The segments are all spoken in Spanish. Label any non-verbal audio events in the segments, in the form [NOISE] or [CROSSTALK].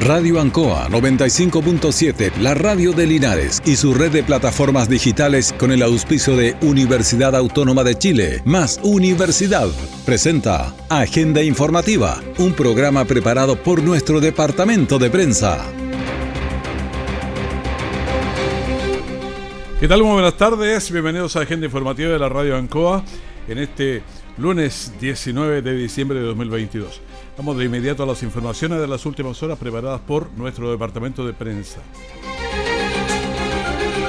Radio Ancoa 95.7, la radio de Linares y su red de plataformas digitales con el auspicio de Universidad Autónoma de Chile, más Universidad, presenta Agenda Informativa, un programa preparado por nuestro departamento de prensa. ¿Qué tal? Muy buenas tardes, bienvenidos a Agenda Informativa de la Radio Ancoa en este lunes 19 de diciembre de 2022. Vamos de inmediato a las informaciones de las últimas horas preparadas por nuestro departamento de prensa.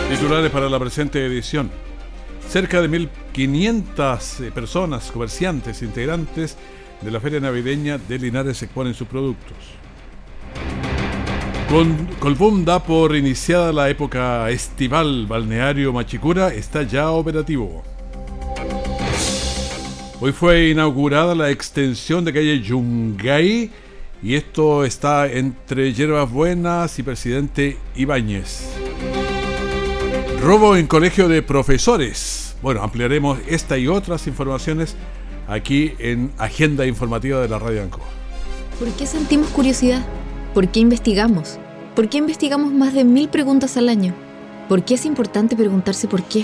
Titulares para la presente edición. Cerca de 1.500 eh, personas, comerciantes, integrantes de la feria navideña de Linares exponen sus productos. Con Colbún da por iniciada la época estival balneario Machicura, está ya operativo. Hoy fue inaugurada la extensión de calle Yungay y esto está entre Hierbas Buenas y Presidente Ibáñez. Robo en colegio de profesores. Bueno, ampliaremos esta y otras informaciones aquí en Agenda Informativa de la Radio Anco. ¿Por qué sentimos curiosidad? ¿Por qué investigamos? ¿Por qué investigamos más de mil preguntas al año? ¿Por qué es importante preguntarse por qué?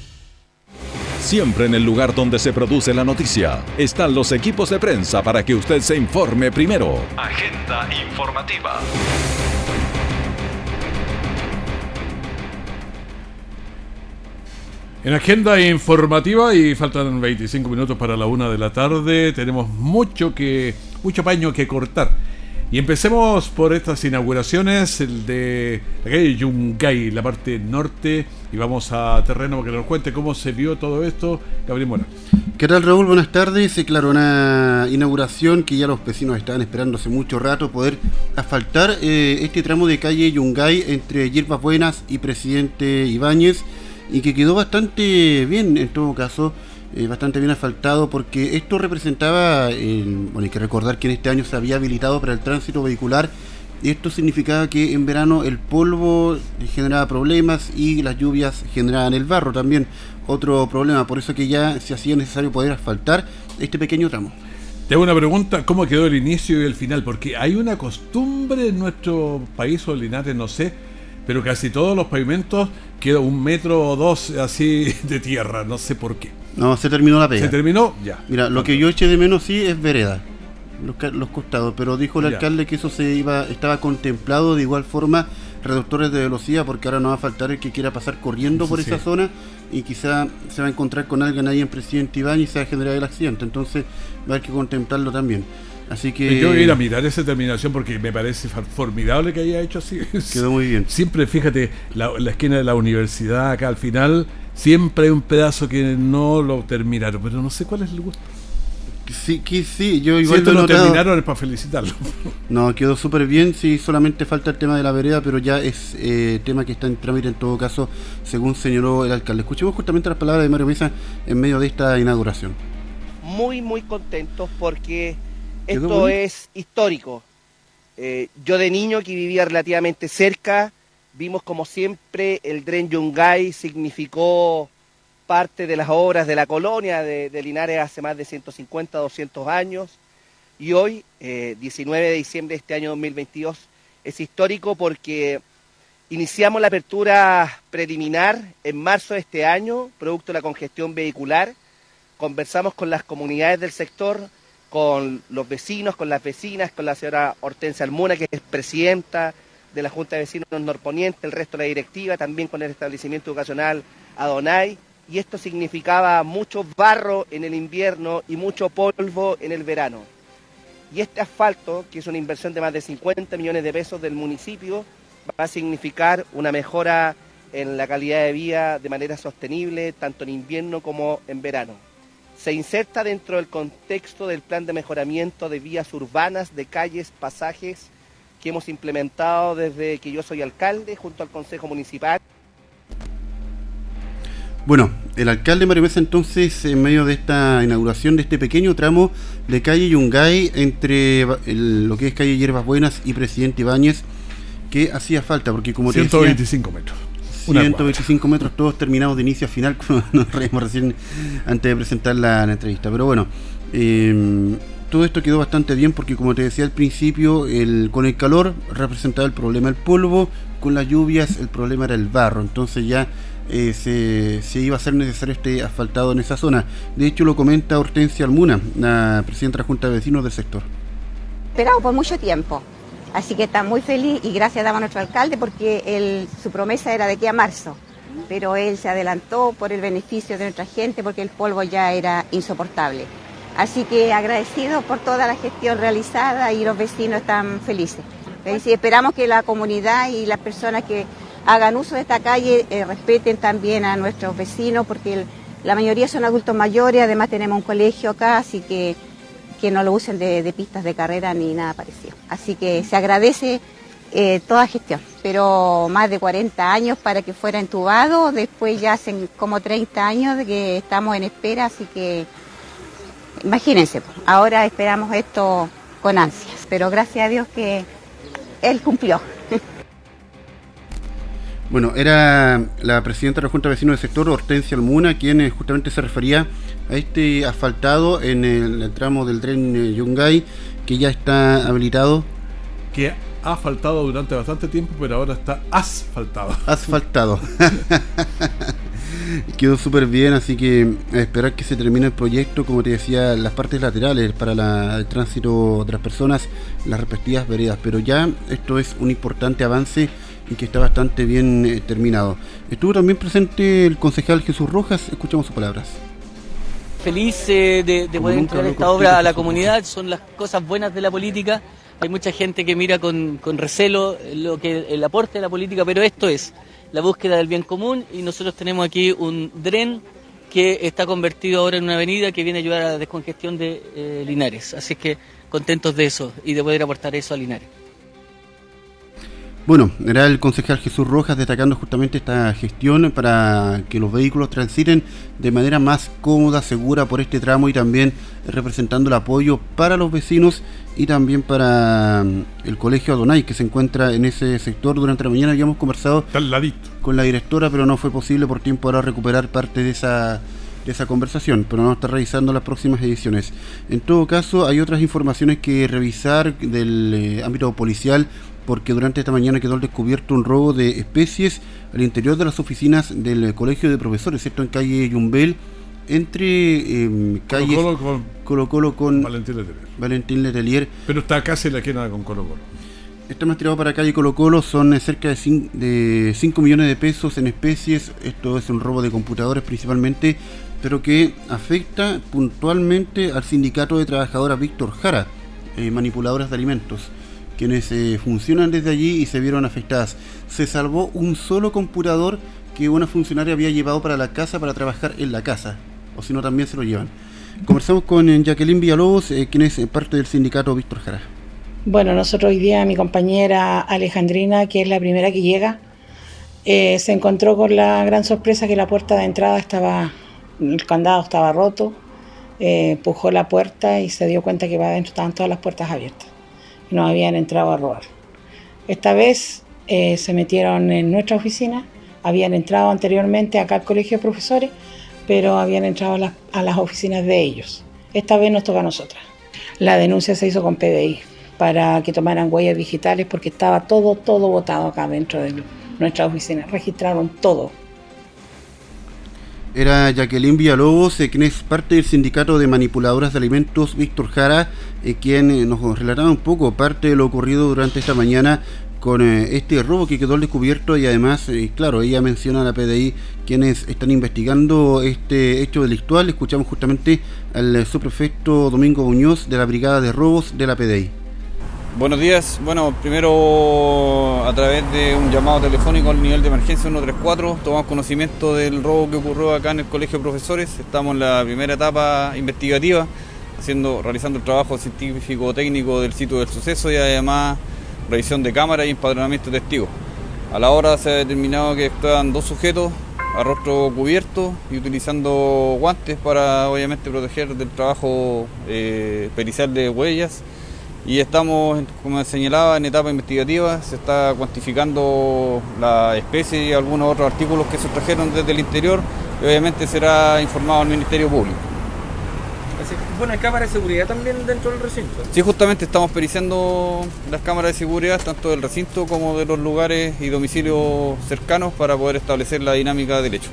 Siempre en el lugar donde se produce la noticia están los equipos de prensa para que usted se informe primero. Agenda informativa. En agenda informativa y faltan 25 minutos para la una de la tarde, tenemos mucho que mucho paño que cortar. Y empecemos por estas inauguraciones, el de la calle Yungay, la parte norte, y vamos a terreno para que nos cuente cómo se vio todo esto. Gabriel Mora. ¿Qué tal Raúl? Buenas tardes. Se claro, una inauguración que ya los vecinos estaban esperando hace mucho rato, poder asfaltar eh, este tramo de calle Yungay entre Hierbas Buenas y Presidente Ibáñez, y que quedó bastante bien en todo caso. Eh, bastante bien asfaltado porque esto representaba, bueno, hay que recordar que en este año se había habilitado para el tránsito vehicular esto significaba que en verano el polvo generaba problemas y las lluvias generaban el barro también, otro problema, por eso que ya se hacía necesario poder asfaltar este pequeño tramo. Te hago una pregunta, ¿cómo quedó el inicio y el final? Porque hay una costumbre en nuestro país o Linares, no sé, pero casi todos los pavimentos queda un metro o dos así [LAUGHS] de tierra, no sé por qué. No, se terminó la pega. ¿Se terminó? Ya. Mira, lo que yo eché de menos sí es vereda, los, costados, pero dijo el alcalde que eso se iba, estaba contemplado de igual forma reductores de velocidad, porque ahora no va a faltar el que quiera pasar corriendo por esa zona y quizá se va a encontrar con alguien ahí en Presidente Iván y se va a generar el accidente. Entonces va a haber que contemplarlo también. Así que. Yo voy a ir a mirar esa terminación porque me parece formidable que haya hecho así. [LAUGHS] Quedó muy bien. Siempre, fíjate, la, la esquina de la universidad acá al final Siempre hay un pedazo que no lo terminaron, pero no sé cuál es el gusto. Sí, que sí, yo igual si lo terminaron es para felicitarlo. [LAUGHS] No, quedó súper bien, sí, solamente falta el tema de la vereda, pero ya es eh, tema que está en trámite en todo caso, según señaló el alcalde. Escuchemos justamente las palabras de Mario Mesa en medio de esta inauguración. Muy, muy contentos porque esto es histórico. Eh, yo de niño que vivía relativamente cerca, Vimos como siempre el Dren Yungay significó parte de las obras de la colonia de, Linares hace más de 150, 200 años. Y hoy, 19 eh, de diciembre de este año 2022, es histórico porque iniciamos la apertura preliminar en marzo de este año, producto de la congestión vehicular. Conversamos con las comunidades del sector, con los vecinos, con las vecinas, con la señora Hortensia Almuna, que es presidenta de la Junta de Vecinos Norponiente, el resto de la directiva, también con el establecimiento educacional Adonai, y esto significaba mucho barro en el invierno y mucho polvo en el verano. Y este asfalto, que es una inversión de más de 50 millones de pesos del municipio, va a significar una mejora en la calidad de vida de manera sostenible, tanto en invierno como en verano. Se inserta dentro del contexto del plan de mejoramiento de vías urbanas, de calles, pasajes, que hemos implementado desde que yo soy alcalde junto al Consejo Municipal. Bueno, el alcalde Mario Mesa entonces, en medio de esta inauguración de este pequeño tramo de calle Yungay entre lo que es calle Hierbas Buenas y Presidente Ibáñez, que hacía falta, porque como 125 te metros. 125 metros, todos terminados de inicio a final, [LAUGHS] como nos reímos recién antes de presentar la, entrevista. Pero bueno, em, todo esto quedó bastante bien porque como te decía al principio, el, con el calor representaba el problema el polvo, con las lluvias el problema era el barro. Entonces ya eh, se, iba a ser necesario este asfaltado en esa zona. De hecho, lo comenta Hortensia Almuna, la presidenta de la Junta de Vecinos del sector. Esperado por mucho tiempo, así que está muy feliz y gracias daba a nuestro alcalde porque su promesa era de aquí a marzo, pero él se adelantó por el beneficio de nuestra gente porque el polvo ya era insoportable. Así que agradecido por toda la gestión realizada y los vecinos están felices. Y esperamos que la comunidad y las personas que hagan uso de esta calle, eh, respeten también a nuestros vecinos, porque la mayoría son adultos mayores, además tenemos un colegio acá, así que, que no lo usen de, pistas de carrera ni nada parecido. Así que se agradece eh, toda gestión, pero más de 40 años para que fuera entubado, después ya hacen como 30 años de que estamos en espera, así que imagínense, ahora esperamos esto con ansias, pero gracias a Dios que él cumplió. Bueno, era la presidenta de la Junta de Vecinos del sector, Hortensia Almuna, quien eh, justamente se refería a este asfaltado en el, tramo del tren eh, Yungay, que ya está habilitado. Que ha faltado durante bastante tiempo, pero ahora está asfaltado. [LAUGHS] Asfaltado. [LAUGHS] Quedó súper bien, así que a esperar que se termine el proyecto, como te decía, las partes laterales para el tránsito de las personas, las respectivas veredas. Pero ya esto es un importante avance y que está bastante bien eh, terminado. Estuvo también presente el concejal Jesús Rojas, escuchamos sus palabras. Feliz eh, de, poder entregar esta obra a la comunidad, son las cosas buenas de la política. Hay mucha gente que mira con, recelo lo que el aporte de la política, pero esto es la búsqueda del bien común y nosotros tenemos aquí un DREN que está convertido ahora en una avenida que viene a ayudar a la descongestión de eh, Linares. Así que contentos de eso y de poder aportar eso a Linares. Bueno, era el concejal Jesús Rojas destacando justamente esta gestión para que los vehículos transiten de manera más cómoda, segura por este tramo y también representando el apoyo para los vecinos y también para mm, el colegio Adonai que se encuentra en ese sector. Durante la mañana habíamos conversado con la directora, pero no fue posible por tiempo ahora recuperar parte de esa de esa conversación, pero no está revisando las próximas ediciones. En todo caso, hay otras informaciones que revisar del eh, ámbito policial porque durante esta mañana quedó descubierto un robo de especies al interior de las oficinas del Colegio de Profesores, esto en calle Yumbel, entre em, calles Colo Colo con, Valentín, Letelier. Pero está casi la queda con Colo Colo. Este más tirado para calle Colo Colo son eh, cerca de 5 millones de pesos en especies. Esto es un robo de computadores principalmente, pero que afecta puntualmente al sindicato de trabajadoras Víctor Jara, eh, manipuladoras de alimentos quienes eh, funcionan desde allí y se vieron afectadas. Se salvó un solo computador que una funcionaria había llevado para la casa para trabajar en la casa, o si no también se lo llevan. Conversamos con eh, Jacqueline Villalobos, eh, quien es parte del sindicato Víctor Jara. Bueno, nosotros hoy día, mi compañera Alejandrina, que es la primera que llega, se encontró con la gran sorpresa que la puerta de entrada estaba, el candado estaba roto, empujó la puerta y se dio cuenta que va adentro estaban todas las puertas abiertas nos habían entrado a robar. Esta vez eh, se metieron en nuestra oficina, habían entrado anteriormente acá al colegio de profesores, pero habían entrado a las, oficinas de ellos. Esta vez nos toca a nosotras. La denuncia se hizo con PDI para que tomaran huellas digitales porque estaba todo, todo botado acá dentro de nuestra oficina. Registraron todo era Jacqueline Villalobos, eh, quien es parte del sindicato de manipuladoras de alimentos Víctor Jara, eh, quien eh, nos relataba un poco parte de lo ocurrido durante esta mañana con este robo que quedó al descubierto y además, claro, ella menciona a la PDI quienes están investigando este hecho delictual. Escuchamos justamente al subprefecto Domingo Muñoz de la Brigada de Robos de la PDI. Buenos días. Bueno, primero a través de un llamado telefónico al nivel de emergencia 134 tomamos conocimiento del robo que ocurrió acá en el Colegio de Profesores. Estamos en la primera etapa investigativa, haciendo, realizando el trabajo científico técnico del sitio del suceso y además revisión de cámaras y empadronamiento de testigos. A la hora se ha determinado que estaban dos sujetos a rostro cubierto y utilizando guantes para obviamente proteger del trabajo eh, pericial de huellas. Y estamos, como señalaba, en etapa investigativa, se está cuantificando la especie y algunos otros artículos que se trajeron desde el interior y obviamente será informado al Ministerio Público. bueno, hay cámaras de seguridad también dentro del recinto. Sí, justamente estamos periciando las cámaras de seguridad, tanto del recinto como de los lugares y domicilios cercanos para poder establecer la dinámica del hecho.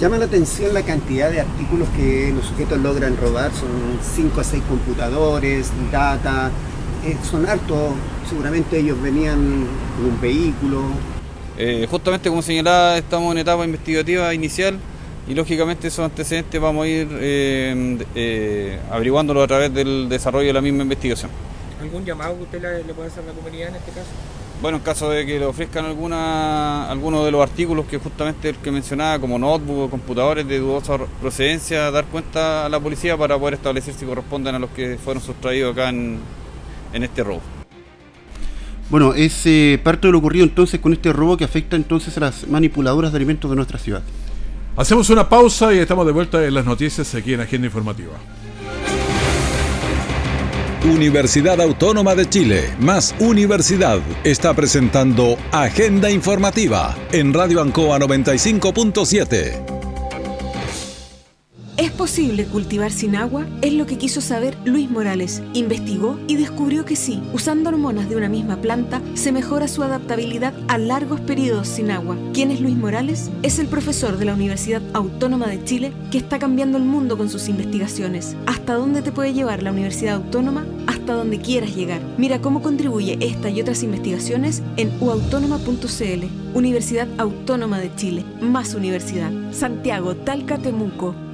Llama la atención la cantidad de artículos que los sujetos logran robar, son 5 a 6 computadores, data, son hartos, seguramente ellos venían con un vehículo. Eh, justamente como señalaba, estamos en etapa investigativa inicial y lógicamente esos antecedentes vamos a ir eh, averiguándolos a través del desarrollo de la misma investigación. ¿Algún llamado que usted le, puede hacer a la comunidad en este caso? Bueno, en caso de que le ofrezcan alguna, alguno de los artículos que justamente el que mencionaba, como notebook o computadores de dudosa procedencia, dar cuenta a la policía para poder establecer si corresponden a los que fueron sustraídos acá en, en este robo. Bueno, es eh, parte de lo ocurrido entonces con este robo que afecta entonces a las manipuladoras de alimentos de nuestra ciudad. Hacemos una pausa y estamos de vuelta en las noticias aquí en Agenda Informativa. Universidad Autónoma de Chile, más Universidad, está presentando Agenda Informativa en Radio Ancoa 95.7. ¿Es posible cultivar sin agua? Es lo que quiso saber Luis Morales. Investigó y descubrió que sí, usando hormonas de una misma planta, se mejora su adaptabilidad a largos periodos sin agua. ¿Quién es Luis Morales? Es el profesor de la Universidad Autónoma de Chile que está cambiando el mundo con sus investigaciones. ¿Hasta dónde te puede llevar la Universidad Autónoma? Hasta donde quieras llegar. Mira cómo contribuye esta y otras investigaciones en uautónoma.cl. Universidad Autónoma de Chile. Más universidad. Santiago, Talca, Temuco.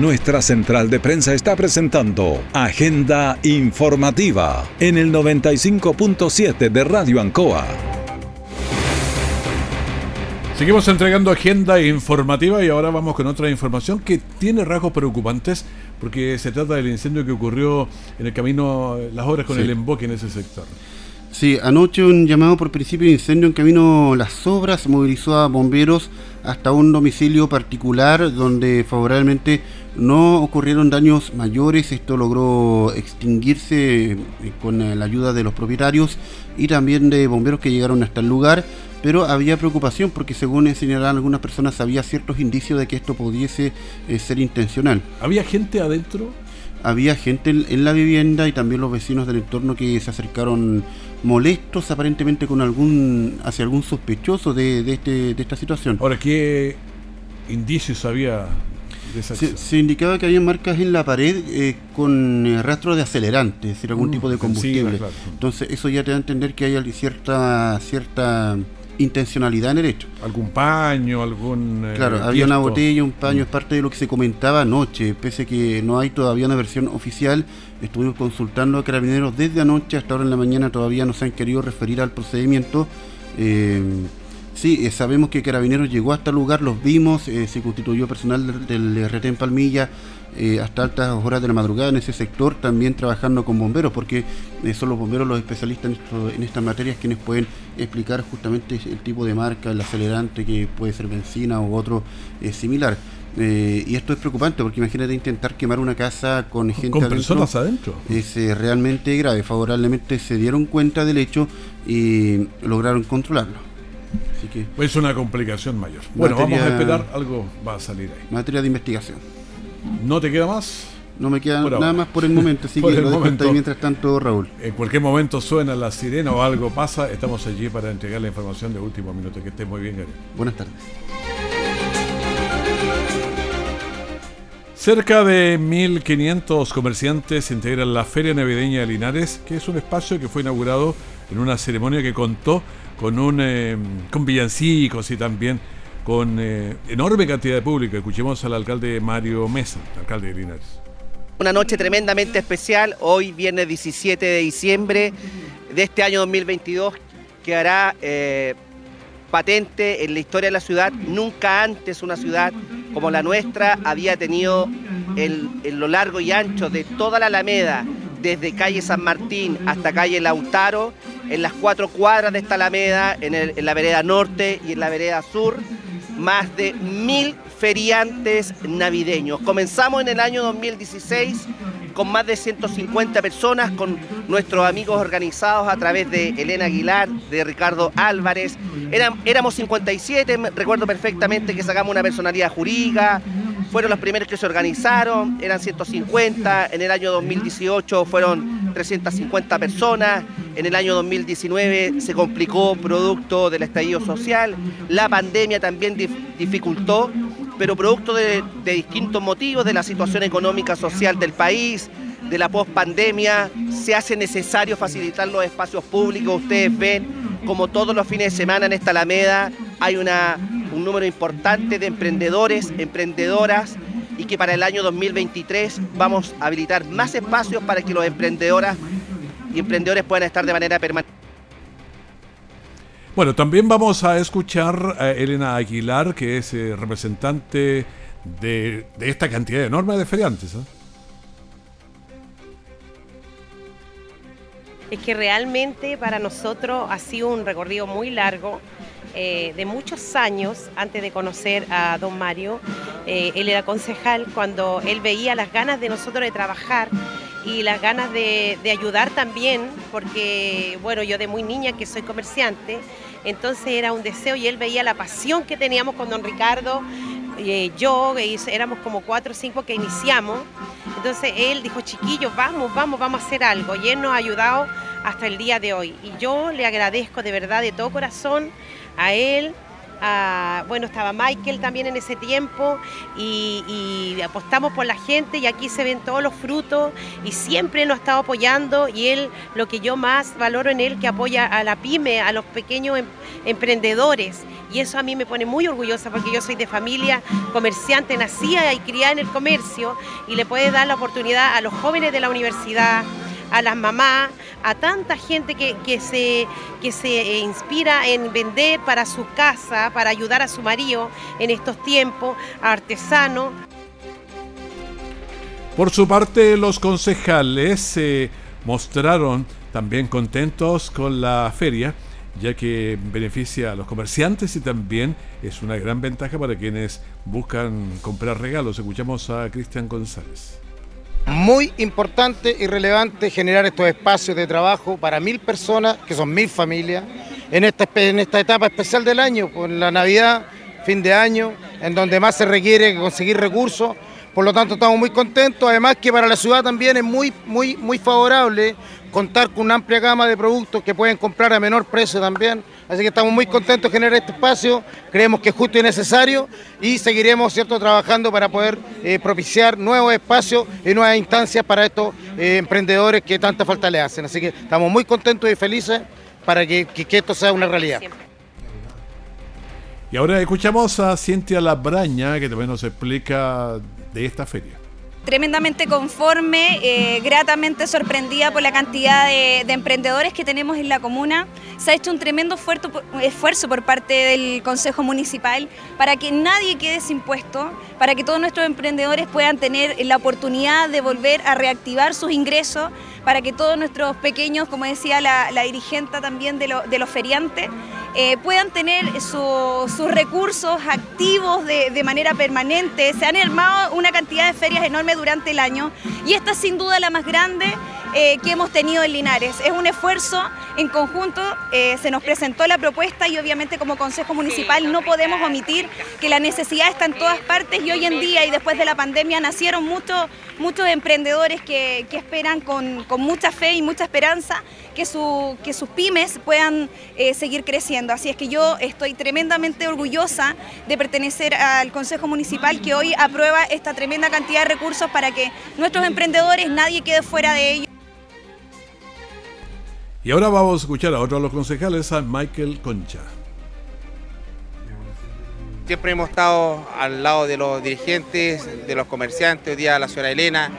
Nuestra central de prensa está presentando Agenda Informativa en el 95.7 de Radio Ancoa. Seguimos entregando agenda informativa y ahora vamos con otra información que tiene rasgos preocupantes porque se trata del incendio que ocurrió en el camino Las Obras con el emboque en ese sector. Sí, anoche un llamado por principio de incendio en camino Las Obras movilizó a bomberos hasta un domicilio particular donde favorablemente no ocurrieron daños mayores. Esto logró extinguirse eh, con la ayuda de los propietarios y también de bomberos que llegaron hasta el lugar. Pero había preocupación porque según señalaban algunas personas había ciertos indicios de que esto pudiese eh, ser intencional. ¿Había gente adentro? Había gente en la vivienda y también los vecinos del entorno que se acercaron molestos aparentemente con algún hacia algún sospechoso de, de, este, de esta situación. Ahora, ¿qué indicios había se, se, indicaba que había marcas en la pared eh, con eh, rastro de acelerante, es decir, algún mm, tipo de combustible. claro. Entonces, eso ya te da a entender que hay cierta cierta intencionalidad en el hecho. ¿Algún paño? algún eh, Claro, había una botella, un paño, es parte de lo que se comentaba anoche, pese a que no hay todavía una versión oficial, estuvimos consultando a carabineros desde anoche hasta ahora en la mañana, todavía no se han querido referir al procedimiento. Eh, sí, eh, sabemos que Carabineros llegó hasta el lugar, los vimos, eh, se constituyó personal del, del RT en Palmilla, eh, hasta altas horas de la madrugada en ese sector, también trabajando con bomberos, porque eh, son los bomberos los especialistas en, esto, en estas materias quienes pueden explicar justamente el tipo de marca, el acelerante que puede ser benzina u otro eh, similar. y esto es preocupante porque imagínate intentar quemar una casa con gente ¿Con adentro, personas adentro. Es realmente grave. Favorablemente se dieron cuenta del hecho y lograron controlarlo. Así que es una complicación mayor. Bueno, vamos a esperar, algo va a salir ahí. Materia de investigación. ¿No te queda más? No me queda nada más por el momento, así [LAUGHS] que lo momento, mientras tanto, Raúl. En cualquier momento suena la sirena o algo pasa, estamos allí para entregar la información de último minuto. Que esté muy bien, Gary. Buenas tardes. Cerca de 1.500 comerciantes integran la Feria Navideña de Linares, que es un espacio que fue inaugurado en una ceremonia que contó con, un, eh, con villancicos y también con eh, enorme cantidad de público. Escuchemos al alcalde Mario Mesa, alcalde de Linares. Una noche tremendamente especial, hoy viernes 17 de diciembre de este año 2022, que hará eh, patente en la historia de la ciudad. Nunca antes una ciudad como la nuestra había tenido en lo largo y ancho de toda la Alameda, desde calle San Martín hasta calle Lautaro, en las cuatro cuadras de esta Alameda, en, en la vereda norte y en la vereda sur, más de mil feriantes navideños. Comenzamos en el año 2016 con más de 150 personas, con nuestros amigos organizados a través de Elena Aguilar, de Ricardo Álvarez. éramos 57, recuerdo perfectamente que sacamos una personalidad jurídica, fueron los primeros que se organizaron, eran 150, en el año 2018 fueron 350 personas, en el año 2019 se complicó producto del estallido social, la pandemia también dificultó, pero producto de, distintos motivos, de la situación económica social del país, de la pospandemia, se hace necesario facilitar los espacios públicos. Ustedes ven como todos los fines de semana en esta Alameda hay una un número importante de emprendedores, emprendedoras y que para el año 2023 vamos a habilitar más espacios para que los emprendedoras y emprendedores puedan estar de manera permanente. Bueno, también vamos a escuchar a Elena Aguilar, que es eh, representante de, esta cantidad enorme de feriantes. ¿eh? Es que realmente para nosotros ha sido un recorrido muy largo eh, de muchos años antes de conocer a don Mario. Él era concejal cuando él veía las ganas de nosotros de trabajar y las ganas de, ayudar también, porque bueno, yo de muy niña que soy comerciante, entonces era un deseo y él veía la pasión que teníamos con don Ricardo, eh, yo, éramos como cuatro o cinco que iniciamos, entonces él dijo, chiquillos, vamos, vamos, vamos a hacer algo y él nos ha ayudado hasta el día de hoy. Y yo le agradezco de verdad de todo corazón a él, bueno, estaba Michael también en ese tiempo y, apostamos por la gente y aquí se ven todos los frutos y siempre nos ha estado apoyando y él, lo que yo más valoro en él, que apoya a la pyme, a los pequeños em, emprendedores. Y eso a mí me pone muy orgullosa porque yo soy de familia comerciante, nacida y criada en el comercio y le puede dar la oportunidad a los jóvenes de la universidad, a las mamás, a tanta gente que, se, que se eh, inspira en vender para su casa, para ayudar a su marido en estos tiempos, a artesanos. Por su parte, los concejales se mostraron también contentos con la feria, ya que beneficia a los comerciantes y también es una gran ventaja para quienes buscan comprar regalos. Escuchamos a Cristian González. Muy importante y relevante generar estos espacios de trabajo para mil personas, que son mil familias, en esta, en esta etapa especial del año, con la Navidad, fin de año, en donde más se requiere conseguir recursos. Por lo tanto, estamos muy contentos. Además que para la ciudad también es muy, muy, muy favorable contar con una amplia gama de productos que pueden comprar a menor precio también. Así que estamos muy contentos de generar este espacio, creemos que es justo y necesario y seguiremos ¿cierto? trabajando para poder eh, propiciar nuevos espacios y nuevas instancias para estos eh, emprendedores que tanta falta le hacen. Así que estamos muy contentos y felices para que, que esto sea una realidad. Y ahora escuchamos a Cintia Labraña que también nos explica de esta feria tremendamente conforme, eh, gratamente sorprendida por la cantidad de, emprendedores que tenemos en la comuna. Se ha hecho un tremendo esfuerzo por parte del Consejo Municipal para que nadie quede sin puesto, para que todos nuestros emprendedores puedan tener la oportunidad de volver a reactivar sus ingresos, para que todos nuestros pequeños, como decía la, dirigente también de los feriantes, eh, puedan tener sus recursos activos de, manera permanente. Se han armado una cantidad de ferias enormes durante el año y esta es sin duda la más grande eh, que hemos tenido en Linares. Es un esfuerzo en conjunto, eh, se nos presentó la propuesta y obviamente como Consejo Municipal no podemos omitir que la necesidad está en todas partes y hoy en día y después de la pandemia nacieron muchos, muchos emprendedores que, esperan con, mucha fe y mucha esperanza que, que sus pymes puedan seguir creciendo. Así es que yo estoy tremendamente orgullosa de pertenecer al Consejo Municipal que hoy aprueba esta tremenda cantidad de recursos para que nuestros emprendedores, nadie quede fuera de ellos. Y ahora vamos a escuchar a otro de los concejales, a Michael Concha. Siempre hemos estado al lado de los dirigentes, de los comerciantes, hoy día la señora Elena,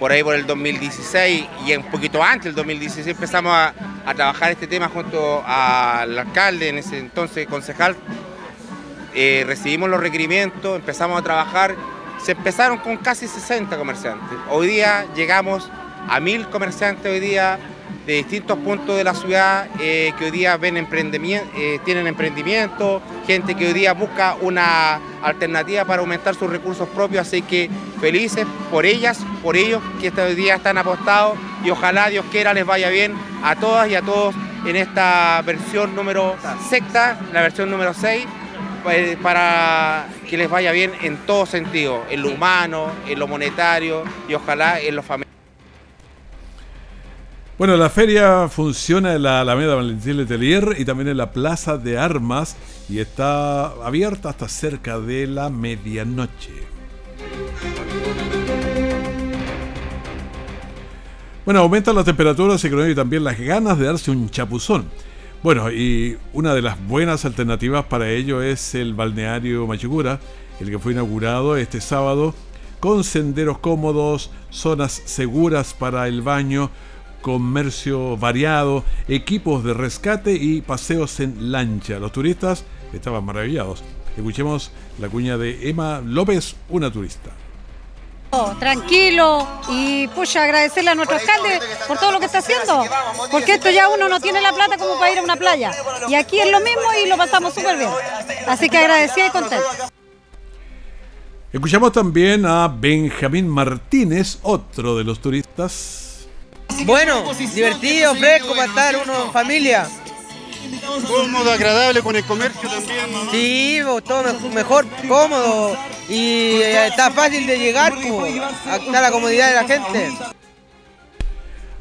por ahí por el 2016 y un poquito antes del 2016 empezamos a, trabajar este tema junto al alcalde, en ese entonces concejal. Eh, recibimos los requerimientos, empezamos a trabajar, se empezaron con casi 60 comerciantes. Hoy día llegamos a mil comerciantes hoy día de distintos puntos de la ciudad eh, que hoy día ven emprendimiento, eh, tienen emprendimiento, gente que hoy día busca una alternativa para aumentar sus recursos propios, así que felices por ellas, por ellos que este hoy día están apostados y ojalá Dios quiera les vaya bien a todas y a todos en esta versión número secta, la versión número 6 pues, para que les vaya bien en todo sentido, en lo humano, en lo monetario y ojalá en lo familiar. Bueno, la feria funciona en la Alameda Valentín Letelier y también en la Plaza de Armas y está abierta hasta cerca de la medianoche. Bueno, aumentan las temperaturas y también las ganas de darse un chapuzón. Bueno, y una de las buenas alternativas para ello es el balneario Machicura, el que fue inaugurado este sábado, con senderos cómodos, zonas seguras para el baño, comercio variado, equipos de rescate y paseos en lancha. Los turistas estaban maravillados. Escuchemos la cuña de Emma López, una turista. Oh, tranquilo y pucha, agradecerle a nuestro alcalde por todo lo que está haciendo, porque esto ya uno no tiene la plata como para ir a una playa. Y aquí es lo mismo y lo pasamos súper bien. Así que agradecida y contenta. Escuchamos también a Benjamín Martínez, otro de los turistas bueno, divertido, fresco para estar uno en familia. Cómodo, agradable con el comercio también. Sí, todo mejor, cómodo y eh, está fácil de llegar, está la comodidad de la gente.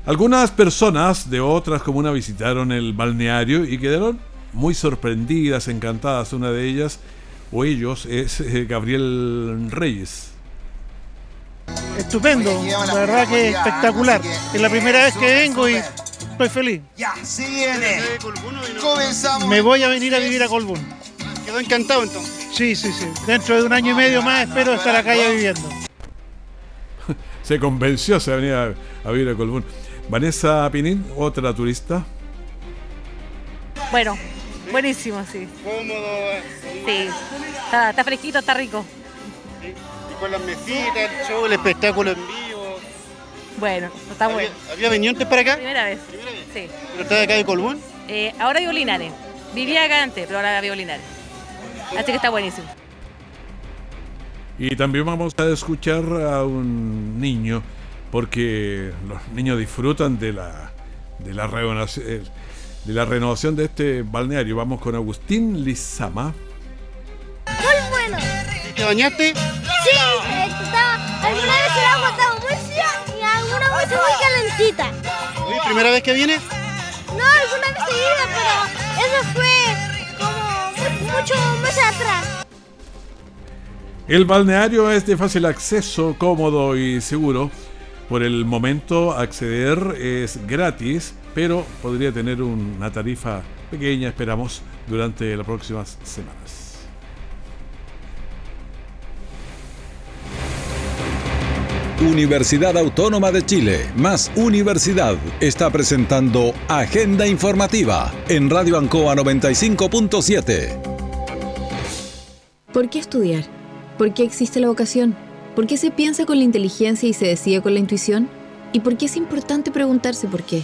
Algunas personas de otras comunas visitaron el balneario y quedaron muy sorprendidas, encantadas. Una de ellas, o ellos, es eh, Gabriel Reyes. Estupendo, la verdad que espectacular. Es la primera vez que vengo y estoy feliz. Ya, si viene. Me voy a venir a vivir a Colbún. Quedó encantado entonces. Sí, sí, sí. Dentro de un año y medio más espero estar acá ya viviendo. [LAUGHS] se convenció, se venía a vivir a Colbún. Vanessa Pinín, otra turista. Bueno, buenísimo, sí. Cómodo. Sí, está, está fresquito, está rico con las mesitas, el show, el espectáculo en vivo. Bueno, está bueno. ¿Había venido antes para acá? Primera vez. Sí. ¿Pero está de acá de Colbún? Eh, ahora vivo Linares. Vivía acá antes, pero ahora vivo Linares. Así que está buenísimo. Y también vamos a escuchar a un niño, porque los niños disfrutan de la, de la renovación, eh, de la renovación de este balneario. Vamos con Agustín Lizama. Muy bueno. ¿Te bañaste? Sí, ¿Y primera vez que vienes? No, alguna vez seguida, pero eso fue como muchos meses atrás. El balneario es de fácil acceso, cómodo y seguro. Por el momento acceder es gratis, pero podría tener una tarifa pequeña, esperamos, durante las próximas semanas. Universidad Autónoma de Chile, más Universidad, está presentando Agenda Informativa en Radio Ancoa 95.7. ¿Por qué estudiar? ¿Por qué existe la vocación? ¿Por qué se piensa con la inteligencia y se decide con la intuición? ¿Y por qué es importante preguntarse por qué?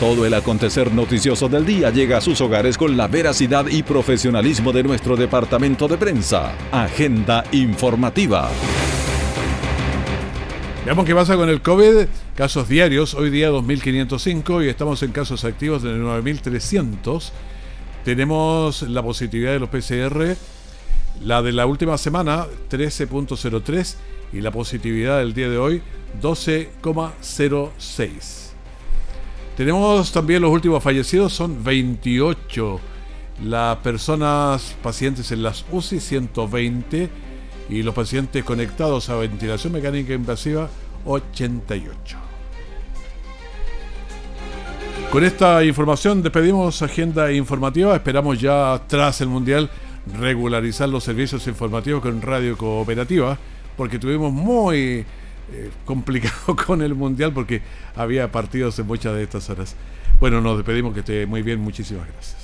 Todo el acontecer noticioso del día llega a sus hogares con la veracidad y profesionalismo de nuestro departamento de prensa. Agenda informativa. Veamos qué pasa con el COVID. Casos diarios, hoy día 2.505 y estamos en casos activos de 9.300. Tenemos la positividad de los PCR, la de la última semana 13.03 y la positividad del día de hoy 12,06. Tenemos también los últimos fallecidos, son 28. Las personas pacientes en las UCI, 120. Y los pacientes conectados a ventilación mecánica invasiva, 88. Con esta información despedimos agenda informativa. Esperamos ya tras el Mundial regularizar los servicios informativos con Radio Cooperativa, porque tuvimos muy eh, complicado [LAUGHS] con el Mundial porque había partidos en muchas de estas horas. Bueno, nos despedimos, que esté muy bien, muchísimas gracias.